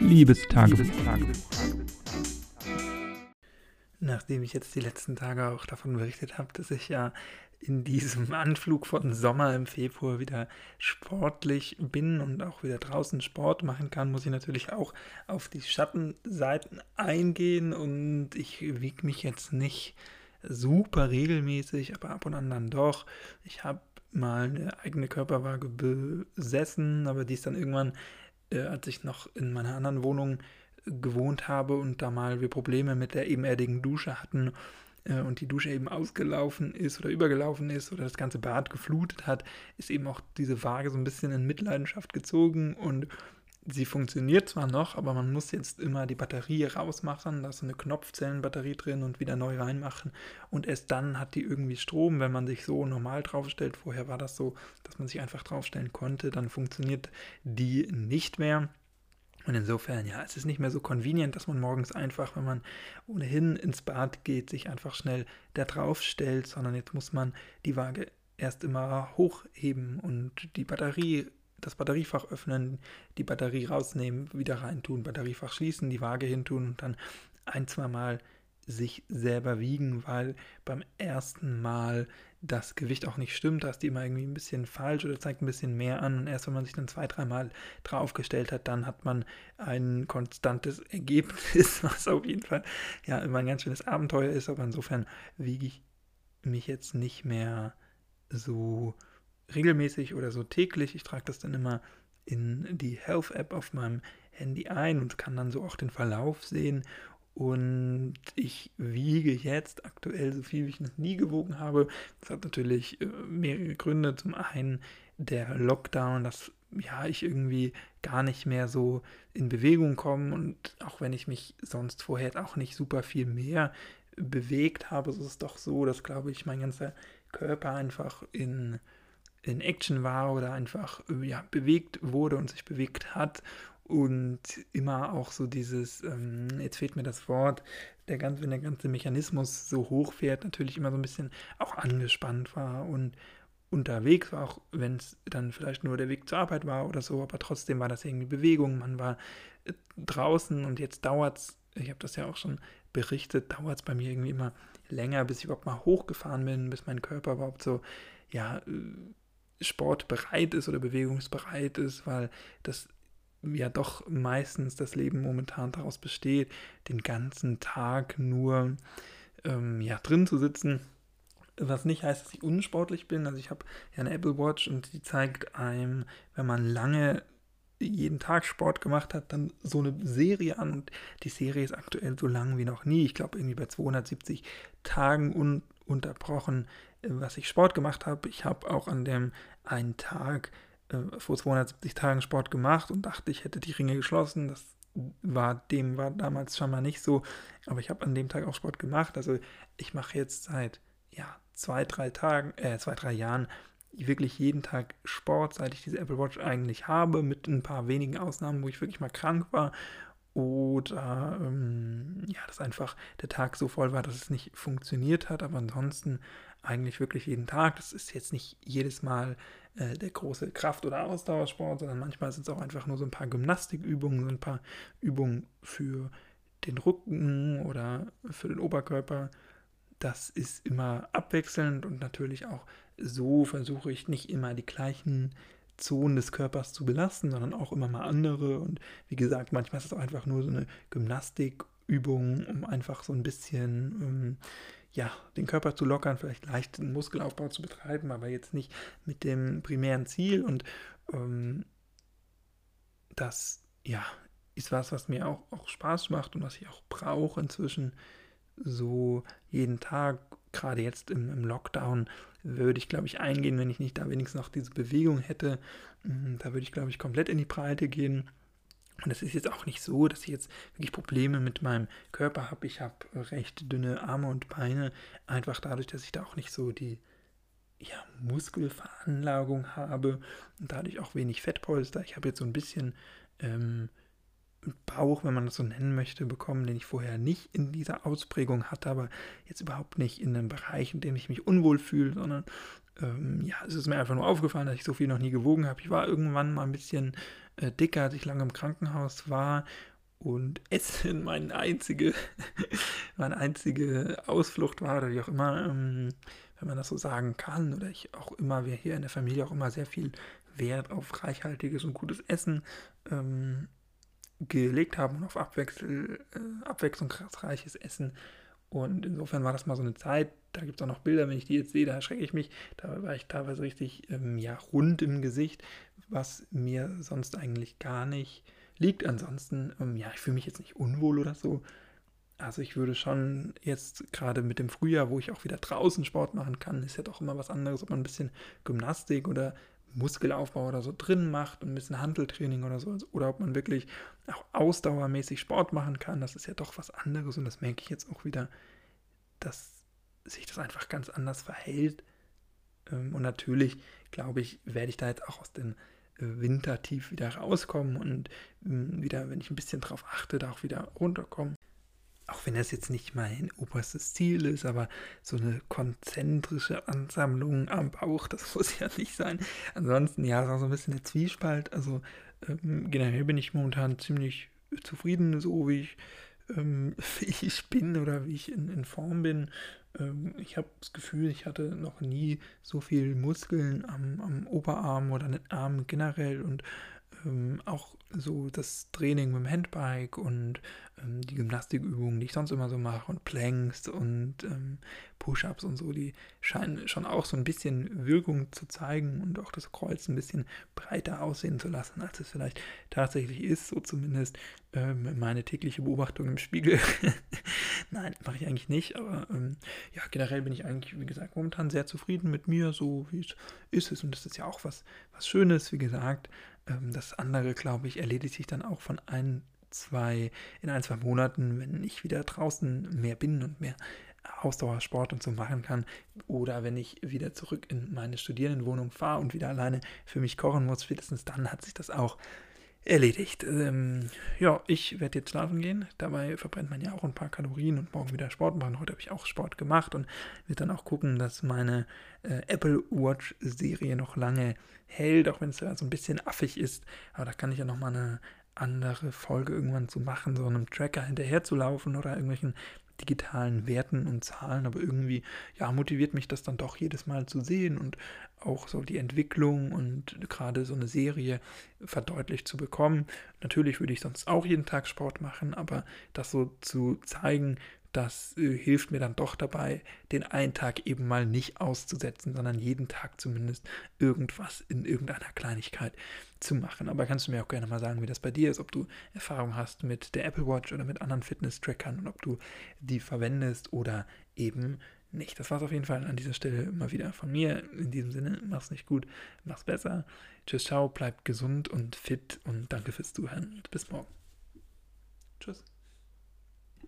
Liebestagebuch. Nachdem ich jetzt die letzten Tage auch davon berichtet habe, dass ich ja in diesem Anflug von Sommer im Februar wieder sportlich bin und auch wieder draußen Sport machen kann, muss ich natürlich auch auf die Schattenseiten eingehen und ich wiege mich jetzt nicht super regelmäßig, aber ab und an dann doch. Ich habe mal eine eigene Körperwaage besessen, aber die ist dann irgendwann, äh, als ich noch in meiner anderen Wohnung gewohnt habe und da mal wir Probleme mit der ebenerdigen Dusche hatten äh, und die Dusche eben ausgelaufen ist oder übergelaufen ist oder das ganze Bad geflutet hat, ist eben auch diese Waage so ein bisschen in Mitleidenschaft gezogen und sie funktioniert zwar noch, aber man muss jetzt immer die Batterie rausmachen, da ist eine Knopfzellenbatterie drin und wieder neu reinmachen und erst dann hat die irgendwie Strom, wenn man sich so normal draufstellt. Vorher war das so, dass man sich einfach draufstellen konnte, dann funktioniert die nicht mehr. Und insofern, ja, es ist nicht mehr so convenient, dass man morgens einfach, wenn man ohnehin ins Bad geht, sich einfach schnell da drauf stellt, sondern jetzt muss man die Waage erst immer hochheben und die Batterie das Batteriefach öffnen, die Batterie rausnehmen, wieder reintun, Batteriefach schließen, die Waage hintun und dann ein, zwei Mal sich selber wiegen, weil beim ersten Mal das Gewicht auch nicht stimmt, da ist die immer irgendwie ein bisschen falsch oder zeigt ein bisschen mehr an. Und erst wenn man sich dann zwei, dreimal draufgestellt hat, dann hat man ein konstantes Ergebnis, was auf jeden Fall ja immer ein ganz schönes Abenteuer ist. Aber insofern wiege ich mich jetzt nicht mehr so regelmäßig oder so täglich. Ich trage das dann immer in die Health-App auf meinem Handy ein und kann dann so auch den Verlauf sehen. Und ich wiege jetzt aktuell so viel, wie ich noch nie gewogen habe. Das hat natürlich äh, mehrere Gründe. Zum einen der Lockdown, dass ja, ich irgendwie gar nicht mehr so in Bewegung komme und auch wenn ich mich sonst vorher auch nicht super viel mehr bewegt habe, ist es doch so, dass glaube ich mein ganzer Körper einfach in in Action war oder einfach ja, bewegt wurde und sich bewegt hat und immer auch so dieses, ähm, jetzt fehlt mir das Wort, der ganze, wenn der ganze Mechanismus so hoch fährt, natürlich immer so ein bisschen auch angespannt war und unterwegs war, auch wenn es dann vielleicht nur der Weg zur Arbeit war oder so, aber trotzdem war das irgendwie Bewegung, man war äh, draußen und jetzt dauert es, ich habe das ja auch schon berichtet, dauert es bei mir irgendwie immer länger, bis ich überhaupt mal hochgefahren bin, bis mein Körper überhaupt so, ja, äh, sportbereit ist oder bewegungsbereit ist, weil das ja doch meistens das Leben momentan daraus besteht, den ganzen Tag nur ähm, ja, drin zu sitzen. Was nicht heißt, dass ich unsportlich bin. Also ich habe ja eine Apple Watch und die zeigt einem, wenn man lange jeden Tag Sport gemacht hat, dann so eine Serie an und die Serie ist aktuell so lang wie noch nie. Ich glaube irgendwie bei 270 Tagen ununterbrochen was ich Sport gemacht habe. Ich habe auch an dem einen Tag äh, vor 270 Tagen Sport gemacht und dachte, ich hätte die Ringe geschlossen. Das war dem war damals schon mal nicht so, aber ich habe an dem Tag auch Sport gemacht. Also ich mache jetzt seit ja zwei drei Tagen, äh, zwei drei Jahren wirklich jeden Tag Sport, seit ich diese Apple Watch eigentlich habe, mit ein paar wenigen Ausnahmen, wo ich wirklich mal krank war oder ähm, ja, dass einfach der Tag so voll war, dass es nicht funktioniert hat, aber ansonsten eigentlich wirklich jeden Tag. Das ist jetzt nicht jedes Mal äh, der große Kraft- oder Ausdauersport, sondern manchmal sind es auch einfach nur so ein paar Gymnastikübungen, so ein paar Übungen für den Rücken oder für den Oberkörper. Das ist immer abwechselnd und natürlich auch so versuche ich nicht immer die gleichen Zonen des Körpers zu belasten, sondern auch immer mal andere. Und wie gesagt, manchmal ist es auch einfach nur so eine Gymnastikübung, um einfach so ein bisschen ähm, ja, den Körper zu lockern, vielleicht leichten Muskelaufbau zu betreiben, aber jetzt nicht mit dem primären Ziel. Und ähm, das, ja, ist was, was mir auch, auch Spaß macht und was ich auch brauche inzwischen so jeden Tag, gerade jetzt im, im Lockdown, würde ich, glaube ich, eingehen, wenn ich nicht da wenigstens noch diese Bewegung hätte. Mm, da würde ich, glaube ich, komplett in die Breite gehen. Und es ist jetzt auch nicht so, dass ich jetzt wirklich Probleme mit meinem Körper habe. Ich habe recht dünne Arme und Beine, einfach dadurch, dass ich da auch nicht so die ja, Muskelveranlagung habe und dadurch auch wenig Fettpolster. Ich habe jetzt so ein bisschen ähm, Bauch, wenn man das so nennen möchte, bekommen, den ich vorher nicht in dieser Ausprägung hatte, aber jetzt überhaupt nicht in einem Bereich, in dem ich mich unwohl fühle, sondern ähm, ja, es ist mir einfach nur aufgefallen, dass ich so viel noch nie gewogen habe. Ich war irgendwann mal ein bisschen äh, dicker, als ich lange im Krankenhaus war und Essen meine einzige, meine einzige Ausflucht war oder wie auch immer, ähm, wenn man das so sagen kann, oder ich auch immer, wir hier in der Familie auch immer sehr viel Wert auf reichhaltiges und gutes Essen ähm, gelegt haben und auf Abwechsel, äh, abwechslungsreiches Essen. Und insofern war das mal so eine Zeit, da gibt es auch noch Bilder, wenn ich die jetzt sehe, da erschrecke ich mich. Da war ich teilweise richtig ähm, ja, rund im Gesicht, was mir sonst eigentlich gar nicht liegt. Ansonsten, ähm, ja, ich fühle mich jetzt nicht unwohl oder so. Also ich würde schon jetzt gerade mit dem Frühjahr, wo ich auch wieder draußen Sport machen kann, ist ja doch immer was anderes, ob man ein bisschen Gymnastik oder Muskelaufbau oder so drin macht und ein bisschen Handeltraining oder so, oder ob man wirklich auch ausdauermäßig Sport machen kann, das ist ja doch was anderes und das merke ich jetzt auch wieder, dass sich das einfach ganz anders verhält. Ähm, und natürlich, glaube ich, werde ich da jetzt auch aus dem äh, Wintertief wieder rauskommen und ähm, wieder, wenn ich ein bisschen drauf achte, da auch wieder runterkommen auch wenn das jetzt nicht mein oberstes Ziel ist, aber so eine konzentrische Ansammlung am Bauch, das muss ja nicht sein. Ansonsten, ja, ist auch so ein bisschen der Zwiespalt. Also ähm, generell bin ich momentan ziemlich zufrieden, so wie ich, ähm, wie ich bin oder wie ich in, in Form bin. Ähm, ich habe das Gefühl, ich hatte noch nie so viel Muskeln am, am Oberarm oder an den Armen generell und ähm, auch so das Training mit dem Handbike und ähm, die Gymnastikübungen, die ich sonst immer so mache und Planks und ähm, Push-ups und so, die scheinen schon auch so ein bisschen Wirkung zu zeigen und auch das Kreuz ein bisschen breiter aussehen zu lassen, als es vielleicht tatsächlich ist, so zumindest ähm, meine tägliche Beobachtung im Spiegel. Nein, mache ich eigentlich nicht, aber ähm, ja, generell bin ich eigentlich, wie gesagt, momentan sehr zufrieden mit mir, so wie es ist und das ist ja auch was, was Schönes, wie gesagt. Ähm, das andere, glaube ich, erledigt sich dann auch von ein, zwei, in ein, zwei Monaten, wenn ich wieder draußen mehr bin und mehr Ausdauersport und so machen kann. Oder wenn ich wieder zurück in meine Studierendenwohnung fahre und wieder alleine für mich kochen muss, spätestens dann hat sich das auch erledigt. Ähm, ja, ich werde jetzt schlafen gehen. Dabei verbrennt man ja auch ein paar Kalorien und morgen wieder Sport machen. Heute habe ich auch Sport gemacht und werde dann auch gucken, dass meine äh, Apple Watch Serie noch lange hält, auch wenn es ja so ein bisschen affig ist. Aber da kann ich ja nochmal eine andere Folge irgendwann zu machen, so einem Tracker hinterher zu laufen oder irgendwelchen digitalen Werten und Zahlen, aber irgendwie ja motiviert mich das dann doch jedes Mal zu sehen und auch so die Entwicklung und gerade so eine Serie verdeutlicht zu bekommen. Natürlich würde ich sonst auch jeden Tag Sport machen, aber das so zu zeigen, das äh, hilft mir dann doch dabei, den einen Tag eben mal nicht auszusetzen, sondern jeden Tag zumindest irgendwas in irgendeiner Kleinigkeit zu machen. Aber kannst du mir auch gerne mal sagen, wie das bei dir ist, ob du Erfahrung hast mit der Apple Watch oder mit anderen Fitness-Trackern und ob du die verwendest oder eben nicht. Das war es auf jeden Fall an dieser Stelle mal wieder von mir. In diesem Sinne, mach's nicht gut, mach's besser. Tschüss, ciao, bleibt gesund und fit und danke fürs Zuhören. Bis morgen. Tschüss.